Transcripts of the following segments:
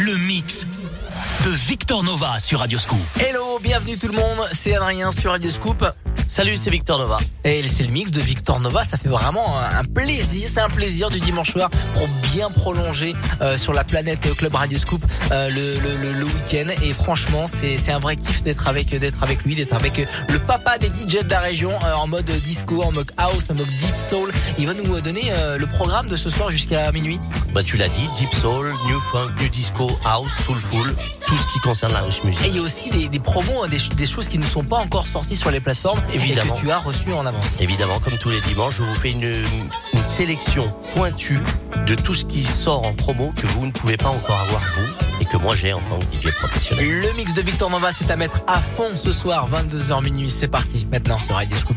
le mix de Victor Nova sur Radio Scoop. Hello, bienvenue tout le monde, c'est Adrien sur Radio Scoop. Salut, c'est Victor Nova. Et c'est le mix de Victor Nova, ça fait vraiment un plaisir, c'est un plaisir du dimanche soir pour bien prolonger euh, sur la planète et au club Radio Scoop euh, le, le, le, week-end. Et franchement, c'est un vrai kiff d'être avec d'être avec lui, d'être avec le papa des DJ de la région euh, en mode disco, en mode house, en mode deep soul. Il va nous donner le programme de ce soir jusqu'à minuit. Bah tu l'as dit, deep soul, new funk, new disco, house, soulful, tout ce qui concerne la house music. Et il y a aussi des, des promos, hein, des, des choses qui ne sont pas encore sorties sur les plateformes. Évidemment. que tu as reçu en avance. Évidemment, comme tous les dimanches, je vous fais une, une sélection pointue de tout ce qui sort en promo que vous ne pouvez pas encore avoir vous et que moi j'ai en tant que DJ professionnel. Le mix de Victor Nova, c'est à mettre à fond ce soir, 22h minuit. C'est parti, maintenant sur Radio Scoop.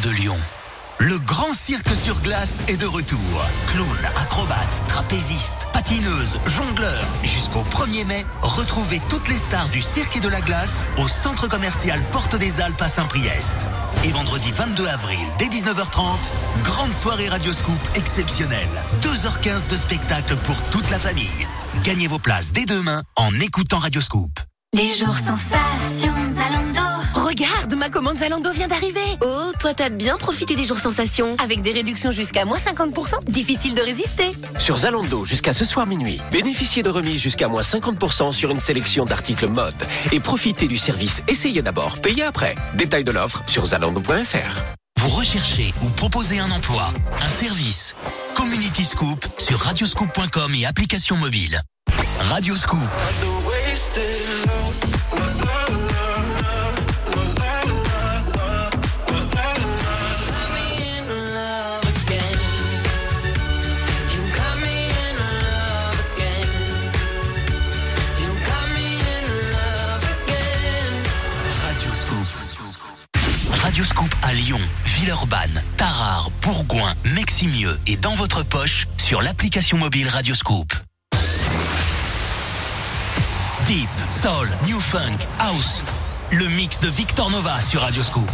De Lyon. Le grand cirque sur glace est de retour. Clown, acrobates, trapézistes, patineuses, jongleurs. Jusqu'au 1er mai, retrouvez toutes les stars du cirque et de la glace au centre commercial Porte des Alpes à Saint-Priest. Et vendredi 22 avril, dès 19h30, grande soirée Radioscoop exceptionnelle. 2h15 de spectacle pour toute la famille. Gagnez vos places dès demain en écoutant Radioscoop. Les jours sensations, Zalando. Ma commande Zalando vient d'arriver. Oh, toi t'as bien profité des jours sensations. Avec des réductions jusqu'à moins 50%, difficile de résister. Sur Zalando, jusqu'à ce soir minuit, bénéficiez de remises jusqu'à moins 50% sur une sélection d'articles mode. Et profitez du service Essayez d'abord, payez après. Détail de l'offre sur zalando.fr. Vous recherchez ou proposez un emploi, un service. Community Scoop sur radioscoop.com et application mobile. Radioscoop. Radioscoop Villeurbanne, Tarare, Bourgoin, Meximieux et dans votre poche sur l'application mobile Radioscoop. Deep, Soul, New Funk, House. Le mix de Victor Nova sur Radioscoop.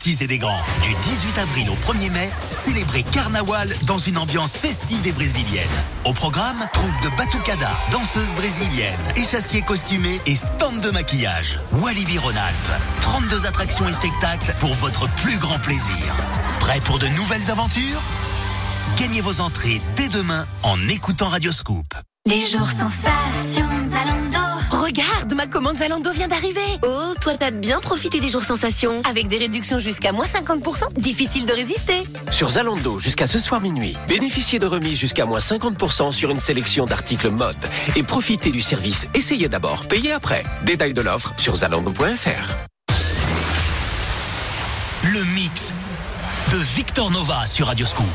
Petits et des grands. Du 18 avril au 1er mai, célébrez Carnaval dans une ambiance festive et brésilienne. Au programme, troupe de batucada, danseuses brésiliennes, échassiers costumés et stand de maquillage. Walibi Rhône-Alpes, 32 attractions et spectacles pour votre plus grand plaisir. Prêt pour de nouvelles aventures? Gagnez vos entrées dès demain en écoutant Radio Scoop. Les jours sensations, commande Zalando vient d'arriver. Oh, toi t'as bien profité des jours sensations. Avec des réductions jusqu'à moins 50%, difficile de résister. Sur Zalando, jusqu'à ce soir minuit, bénéficiez de remises jusqu'à moins 50% sur une sélection d'articles mode. Et profitez du service Essayez d'abord, payez après. Détail de l'offre sur zalando.fr. Le mix de Victor Nova sur Radio Scoop.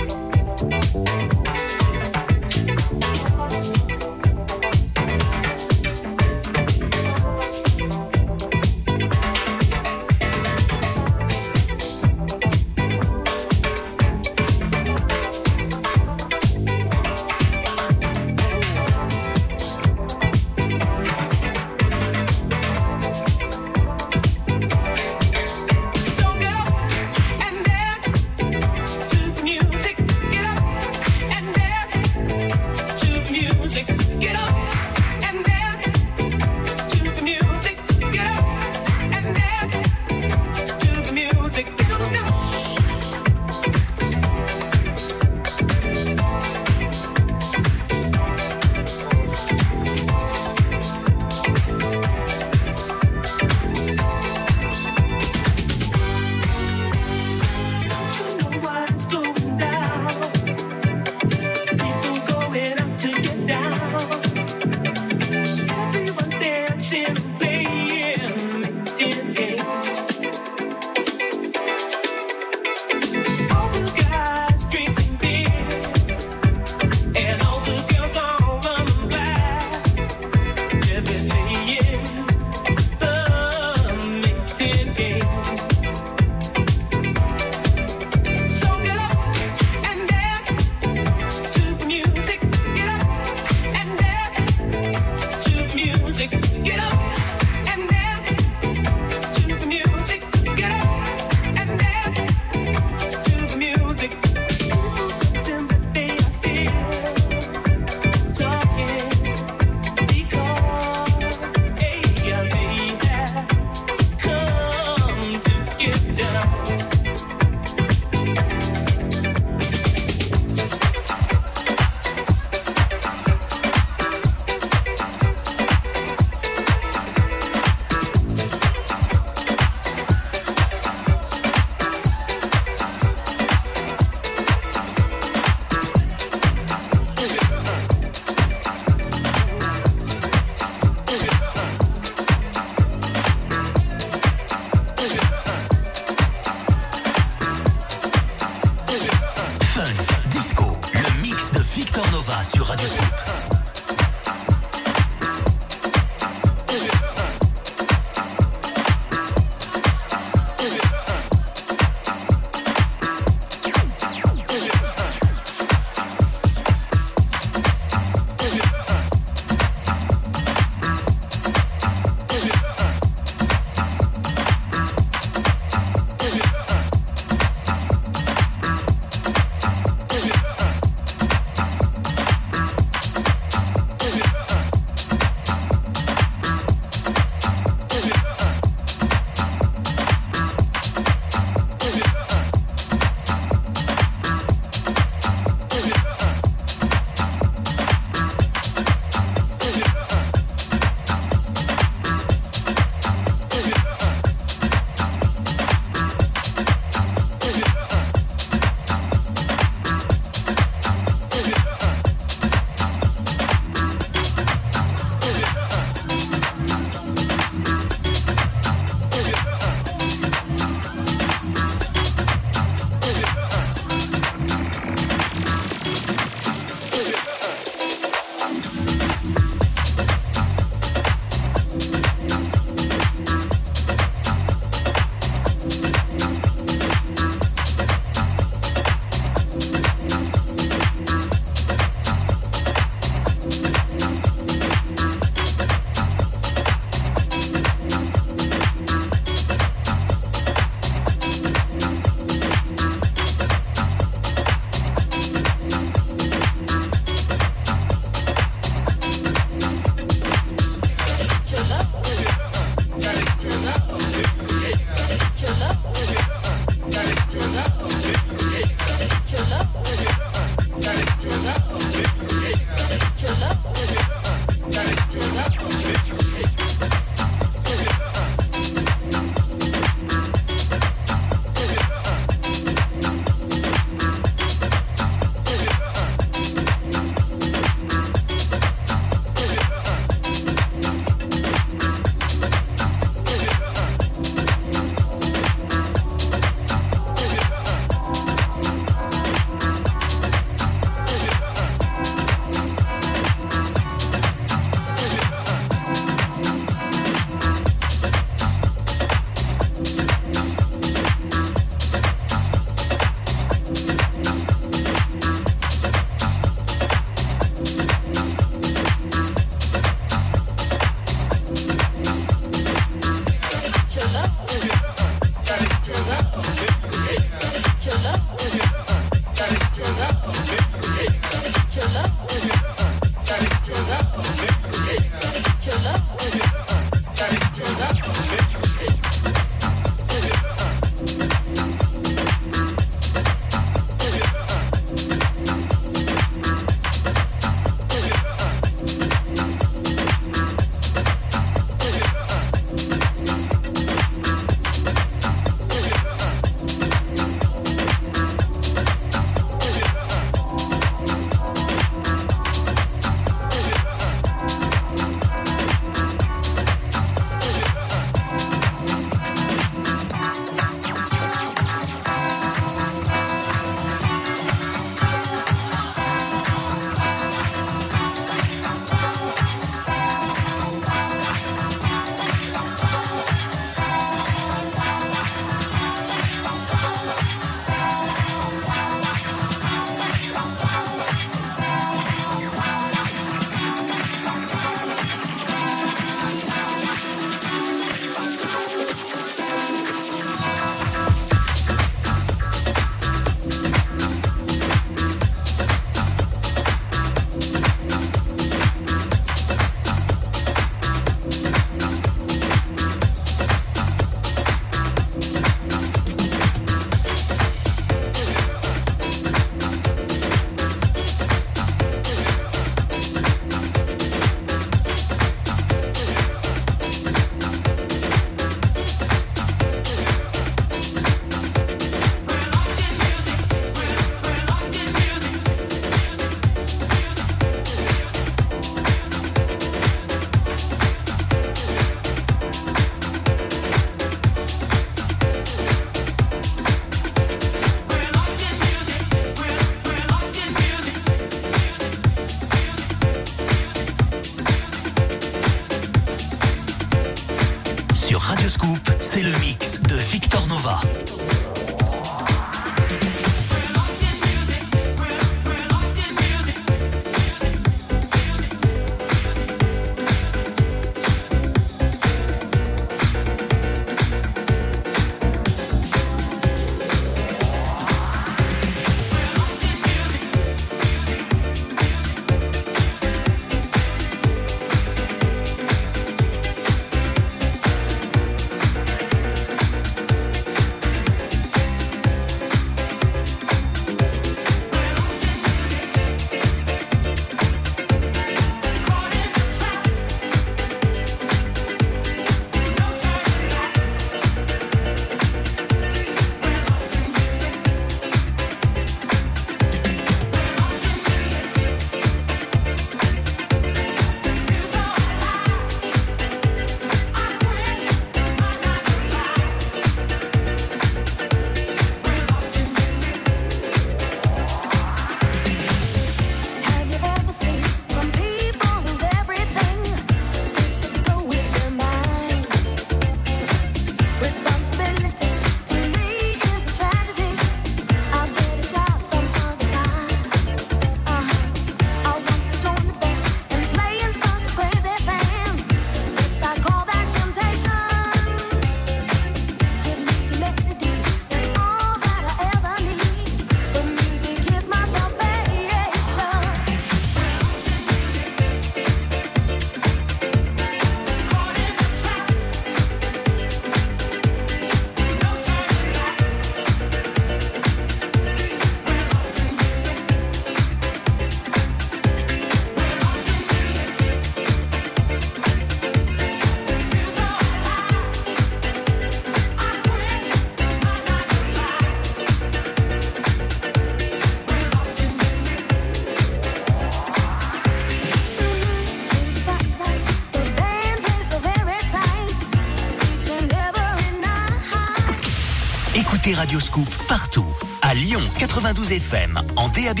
Radioscoop partout. À Lyon 92 FM, en DAB+,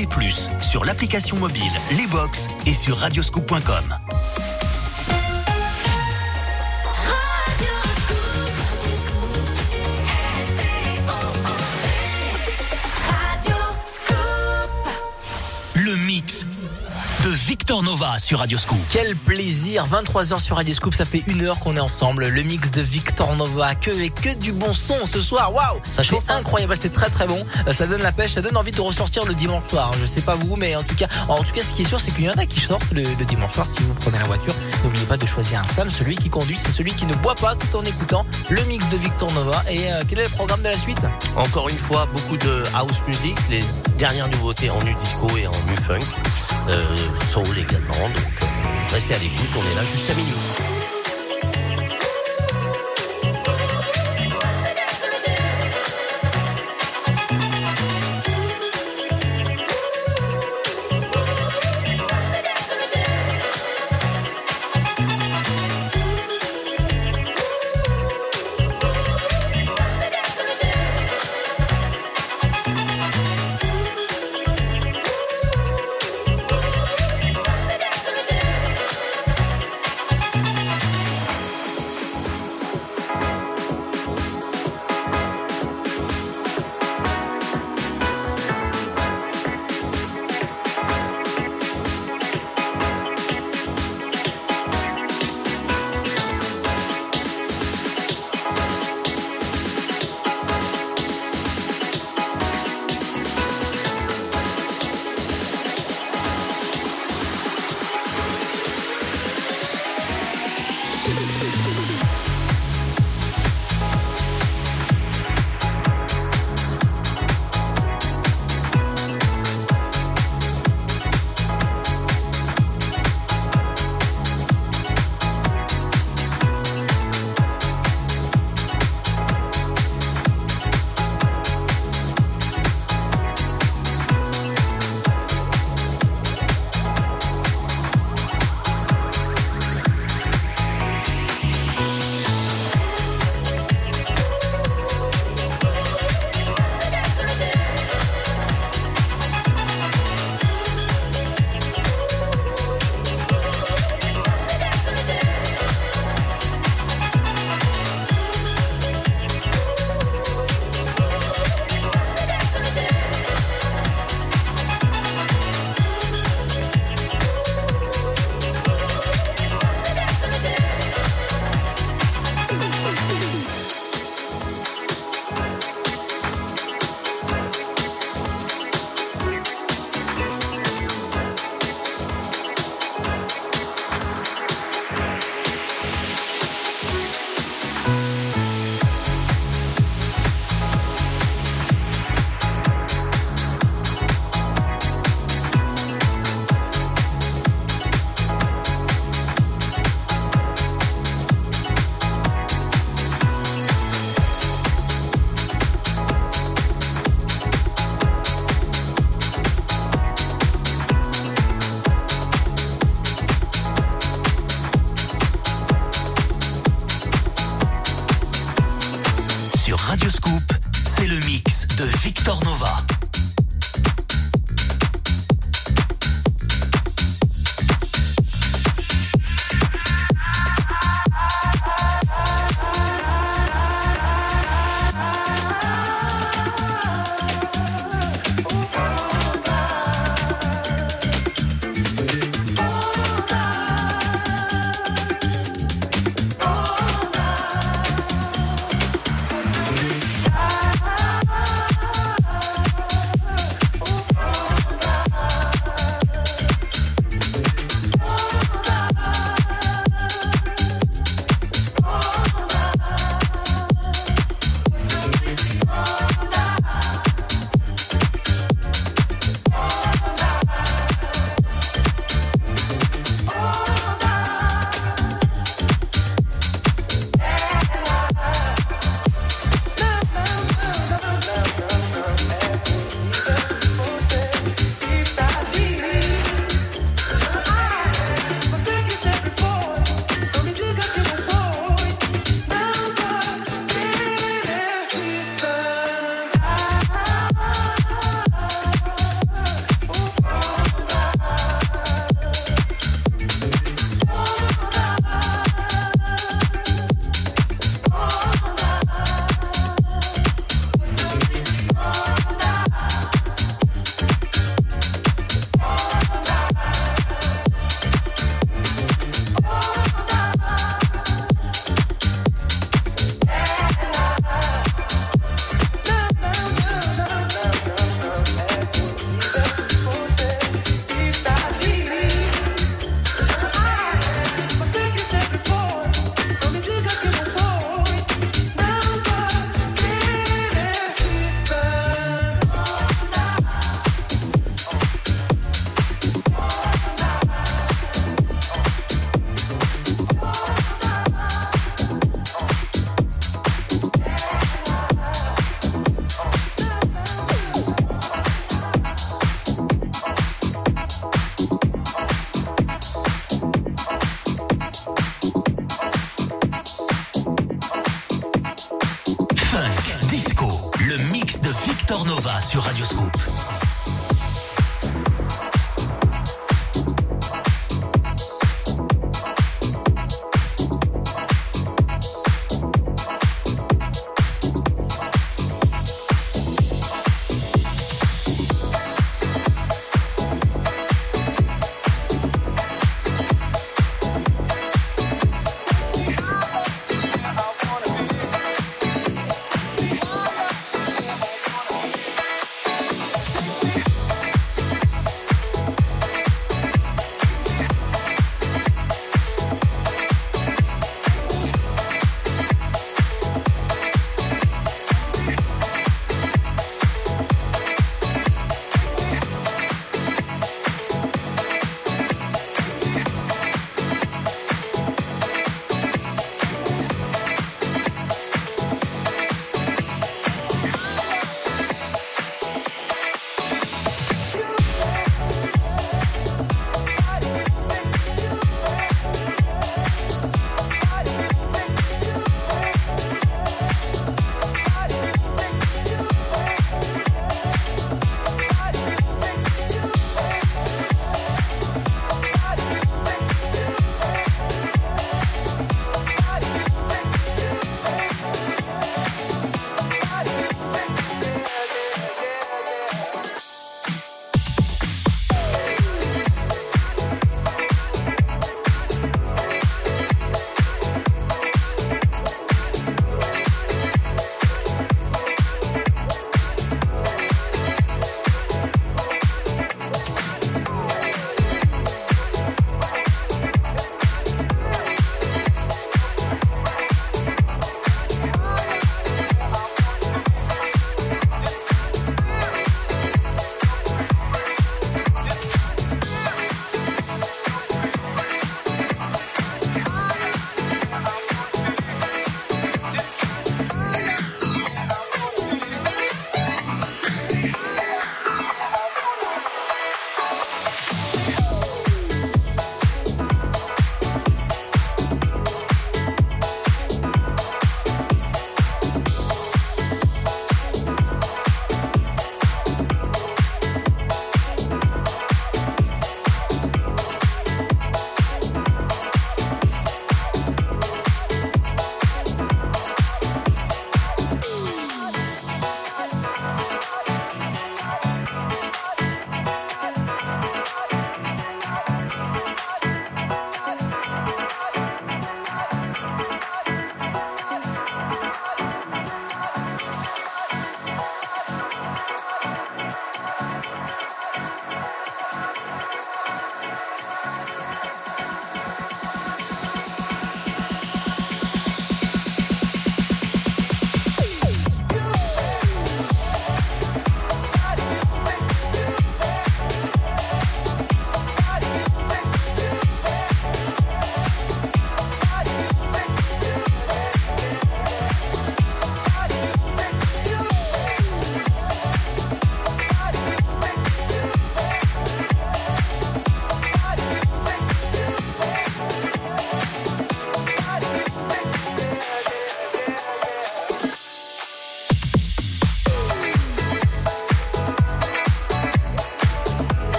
sur l'application mobile, les box et sur radioscoop.com. Victor Nova sur Radioscoop. Quel plaisir 23h sur Radio Scoop, ça fait une heure qu'on est ensemble. Le mix de Victor Nova, que et que du bon son ce soir. Waouh, Ça chauffe, incroyable, c'est très très bon. Euh, Ça donne la pêche, ça donne envie de ressortir le dimanche soir. Je sais pas vous, mais en tout cas, en tout cas, ce qui est sûr, c'est qu'il y en a qui sortent le, le dimanche soir. Si vous prenez la voiture, n'oubliez pas de choisir un Sam. Celui qui conduit, c'est celui qui ne boit pas tout en écoutant le mix de Victor Nova. Et euh, quel est le programme de la suite? Encore une fois, beaucoup de house music, les dernières nouveautés en nu disco et en nu funk, euh, soul également. Donc euh, restez à l'écoute, on est là jusqu'à minuit.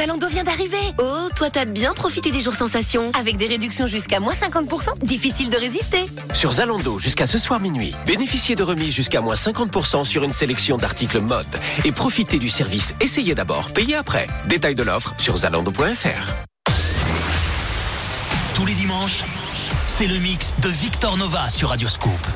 Zalando vient d'arriver. Oh, toi t'as bien profité des jours sensations. Avec des réductions jusqu'à moins 50%, difficile de résister. Sur Zalando jusqu'à ce soir minuit, bénéficiez de remises jusqu'à moins 50% sur une sélection d'articles mode et profitez du service Essayez d'abord, payez après. Détail de l'offre sur zalando.fr. Tous les dimanches, c'est le mix de Victor Nova sur Radioscoop.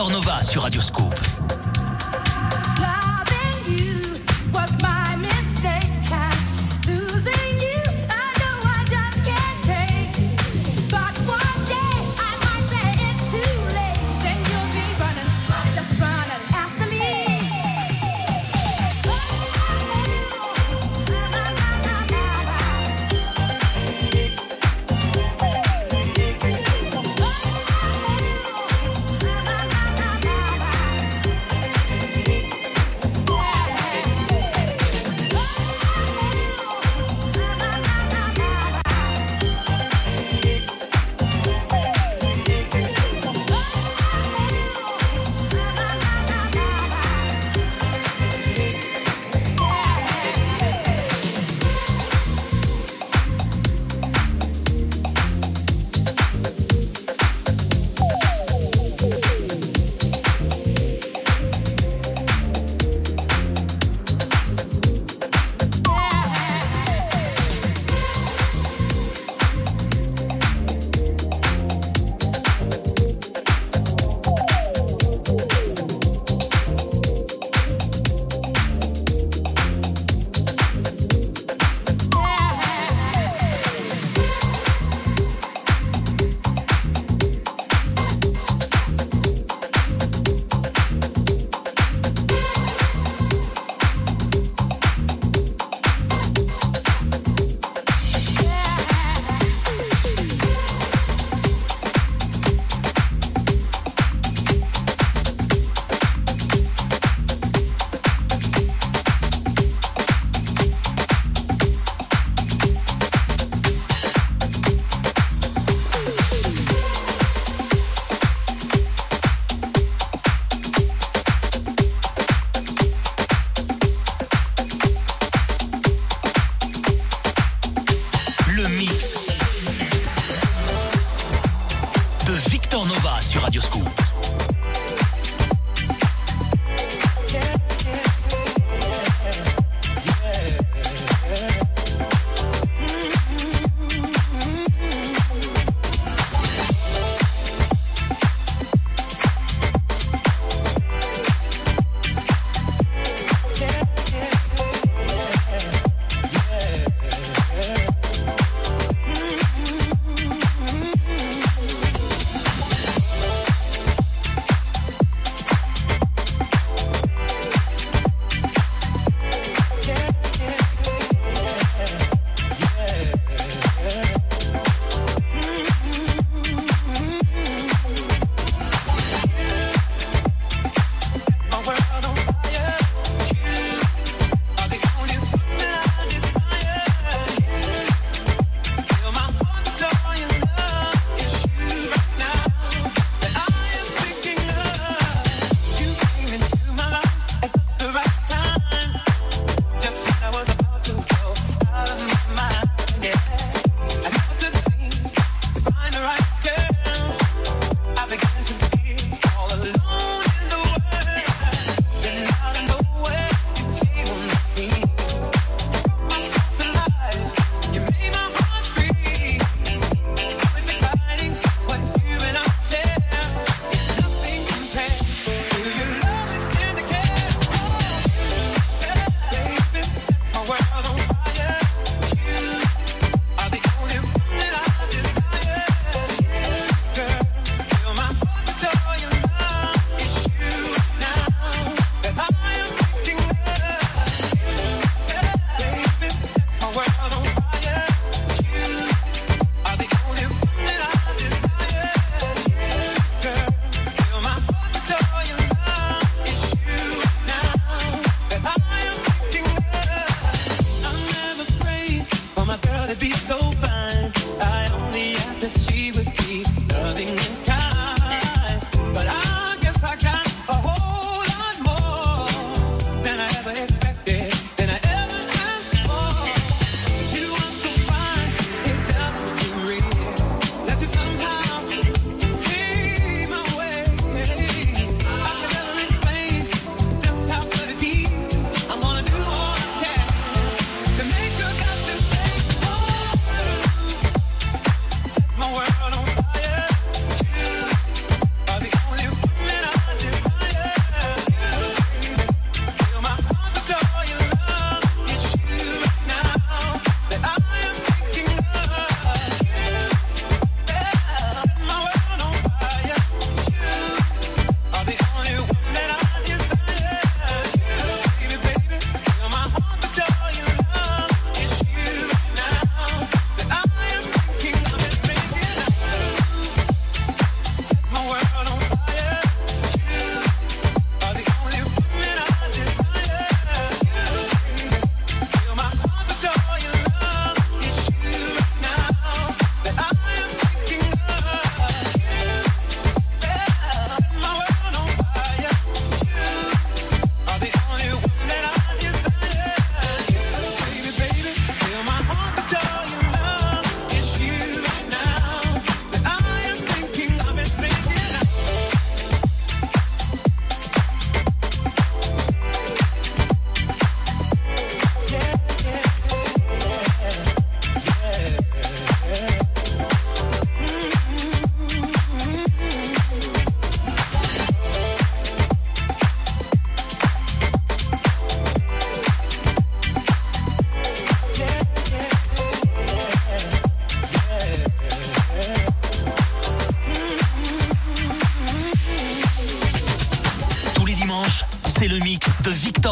Victor Nova sur Radioscope.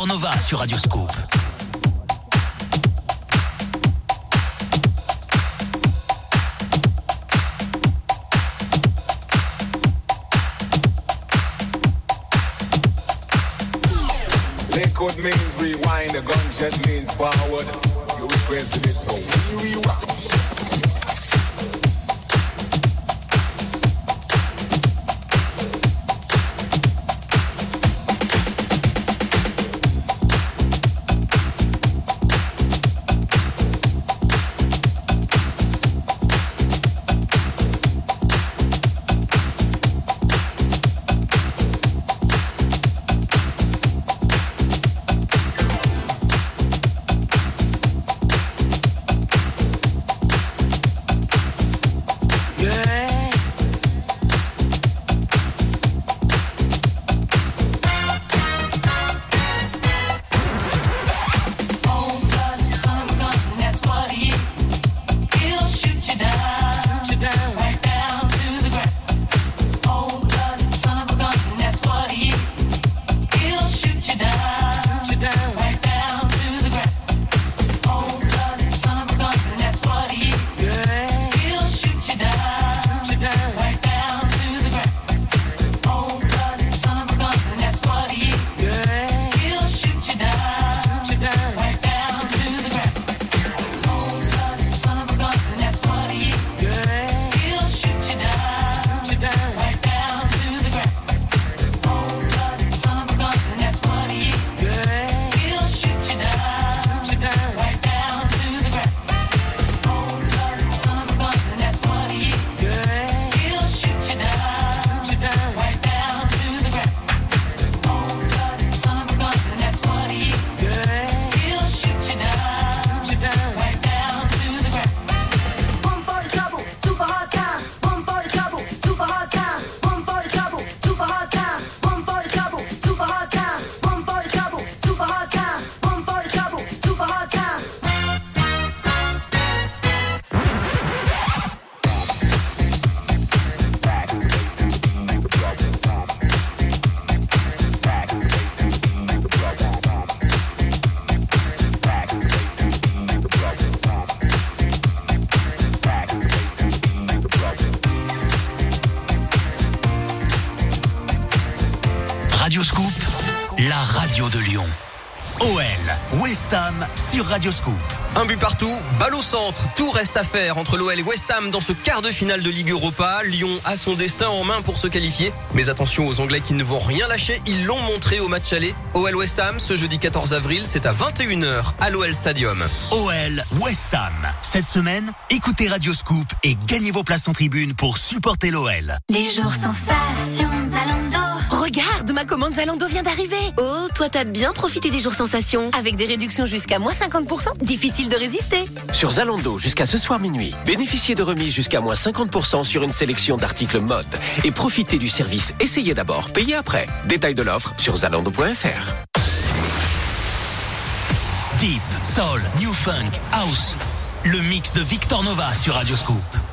Nova sur Radioscope. Liquid means rewind, the gunshot leans forward. West Ham sur Radioscoop. Un but partout, balle au centre, tout reste à faire entre l'OL et West Ham dans ce quart de finale de Ligue Europa. Lyon a son destin en main pour se qualifier. Mais attention aux Anglais qui ne vont rien lâcher, ils l'ont montré au match aller. OL West Ham ce jeudi 14 avril, c'est à 21h à l'OL Stadium. OL, West Ham. Cette semaine, écoutez Radioscoop et gagnez vos places en tribune pour supporter l'OL. Les jours sensations, Zalando. Regarde, ma commande Zalando vient d'arriver. Oh, toi t'as bien profité des jours sensations. Avec des réductions jusqu'à moins 50%, difficile de résister. Sur Zalando jusqu'à ce soir minuit, bénéficiez de remises jusqu'à moins 50% sur une sélection d'articles mode et profitez du service Essayez d'abord, payez après. Détail de l'offre sur zalando.fr. Deep, Soul, New Funk, House. Le mix de Victor Nova sur Radioscoop.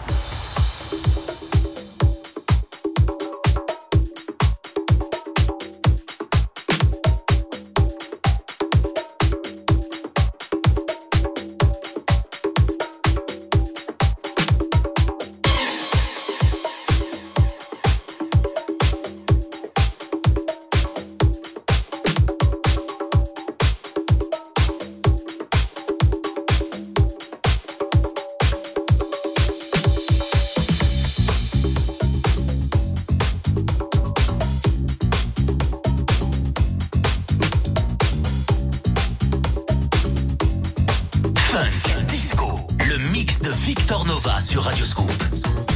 Nova sur Radioscoop.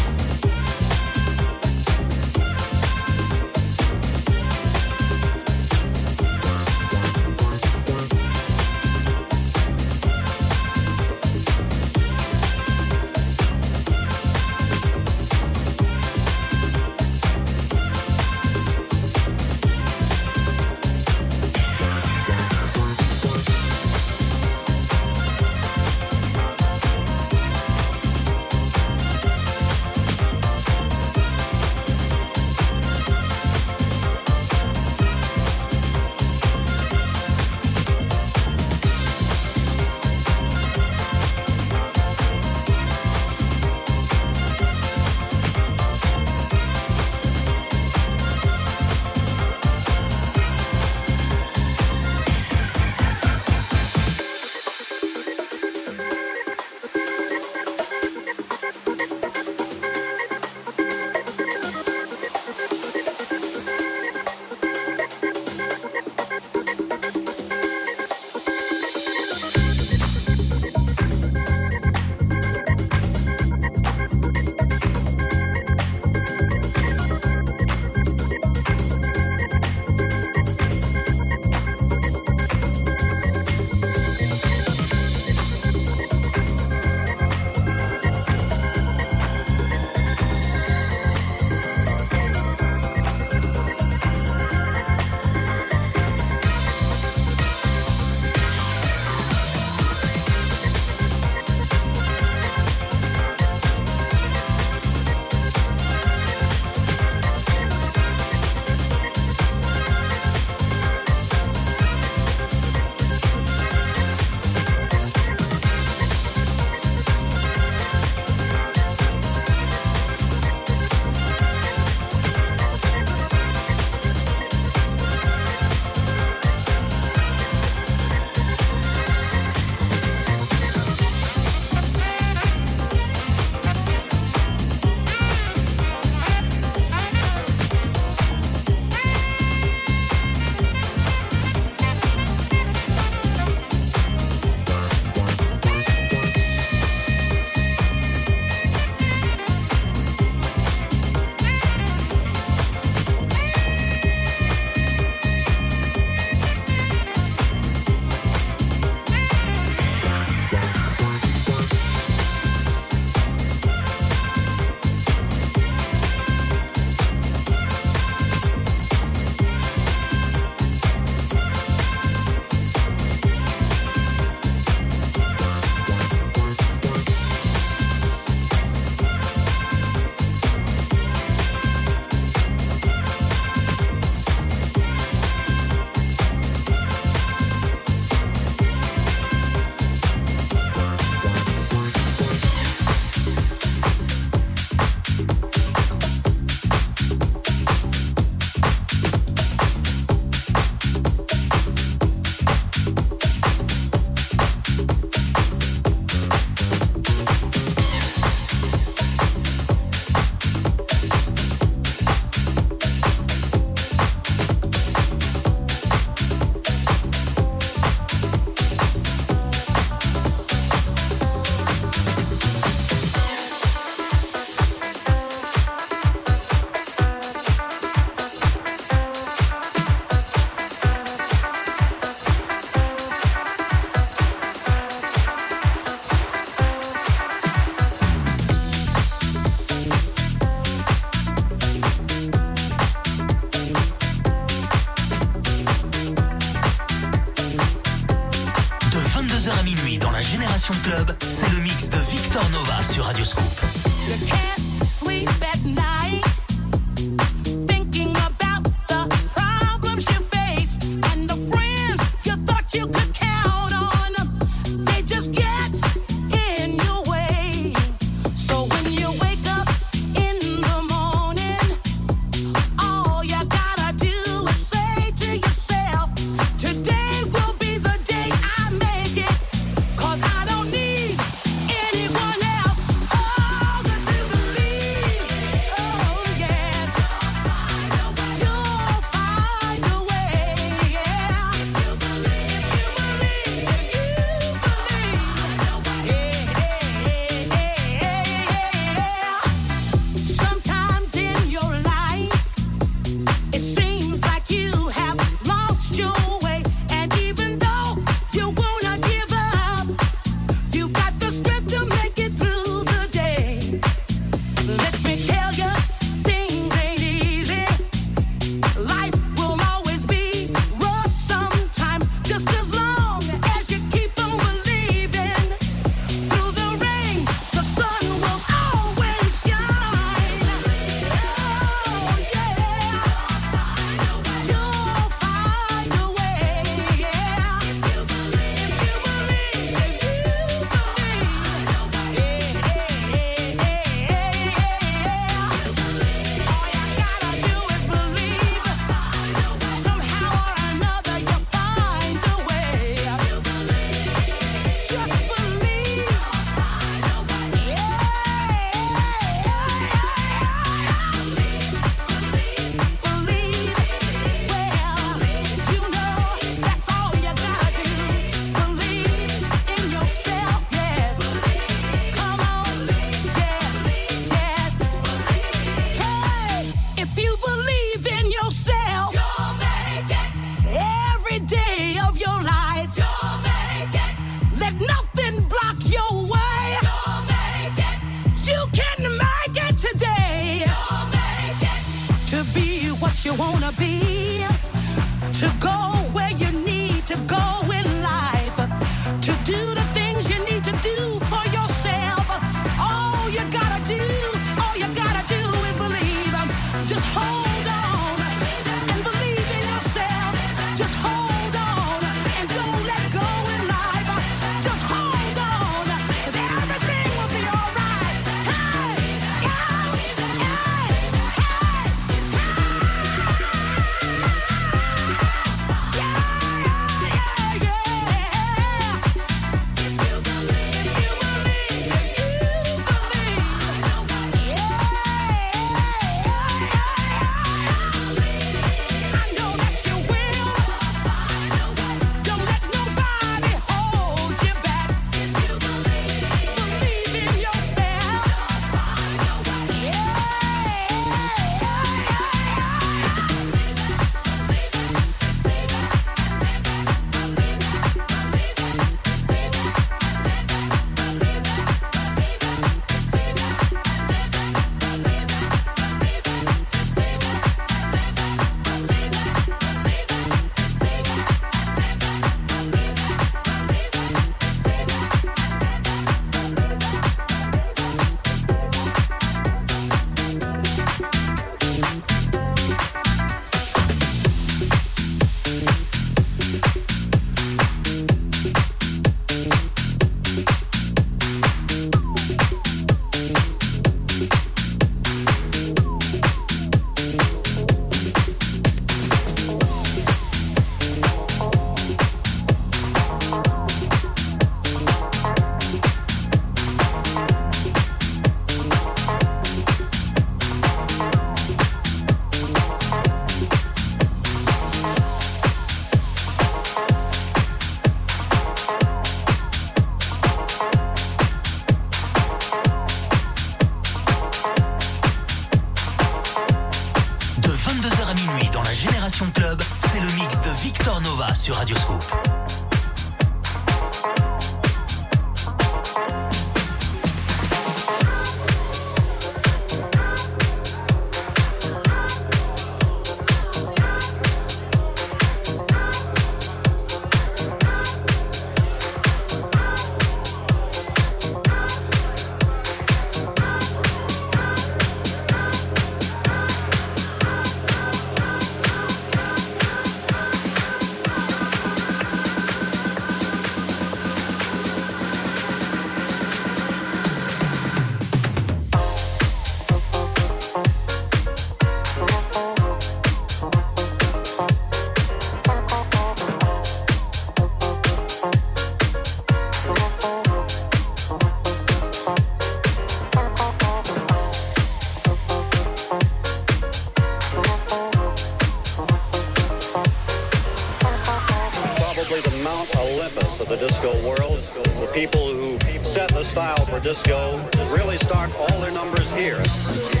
the style for disco really start all their numbers here.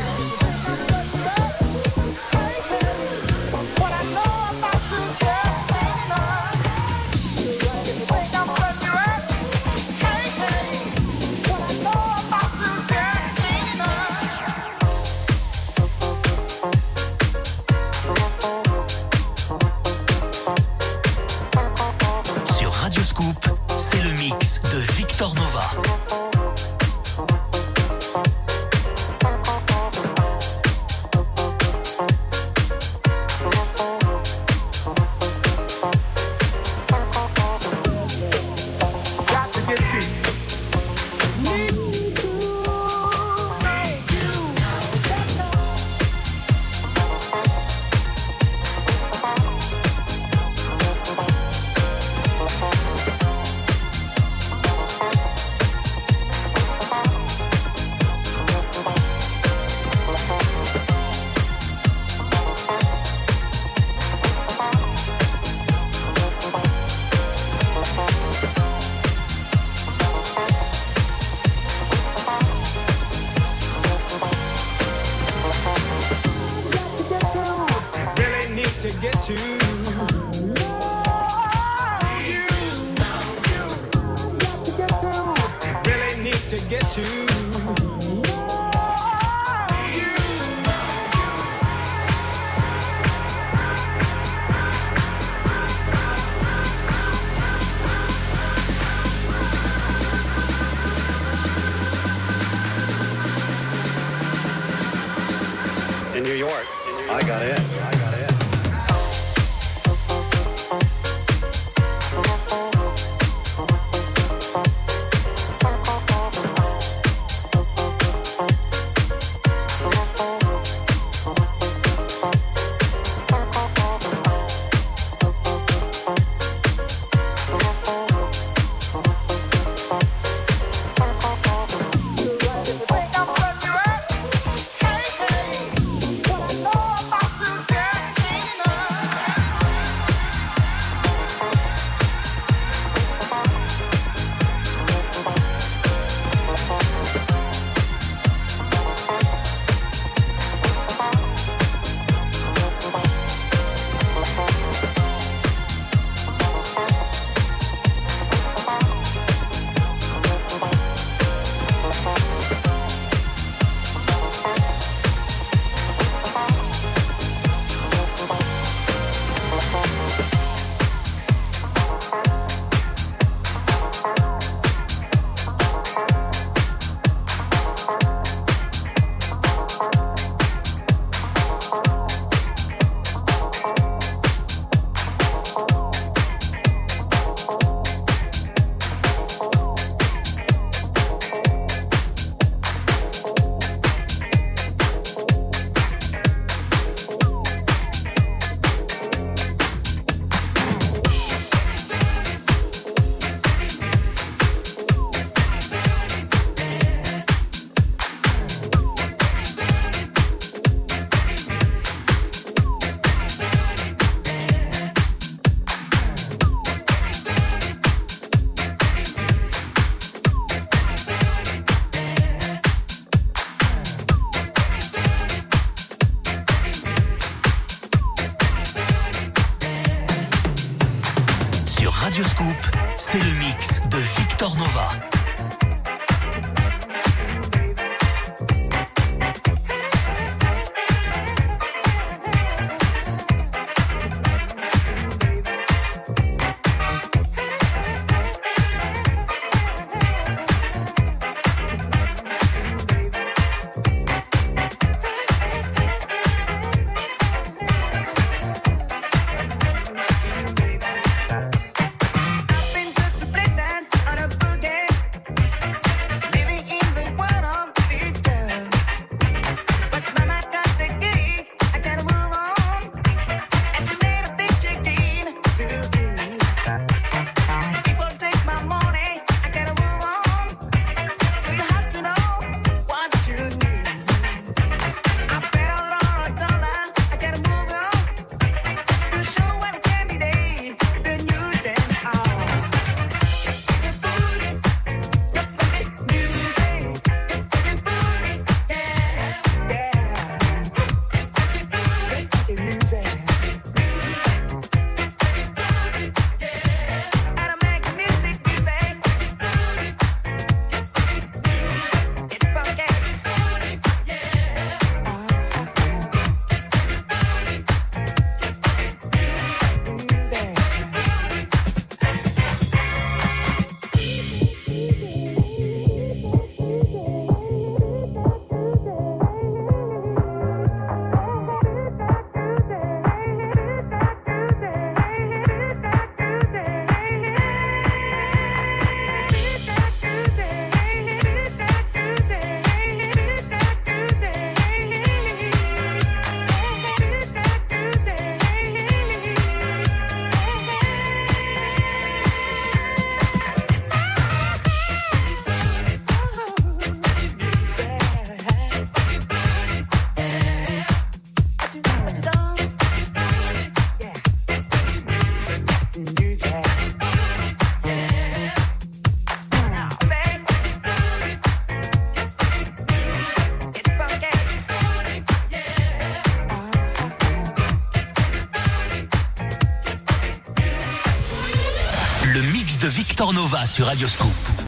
Le mix de Victor Nova sur Radioscoop.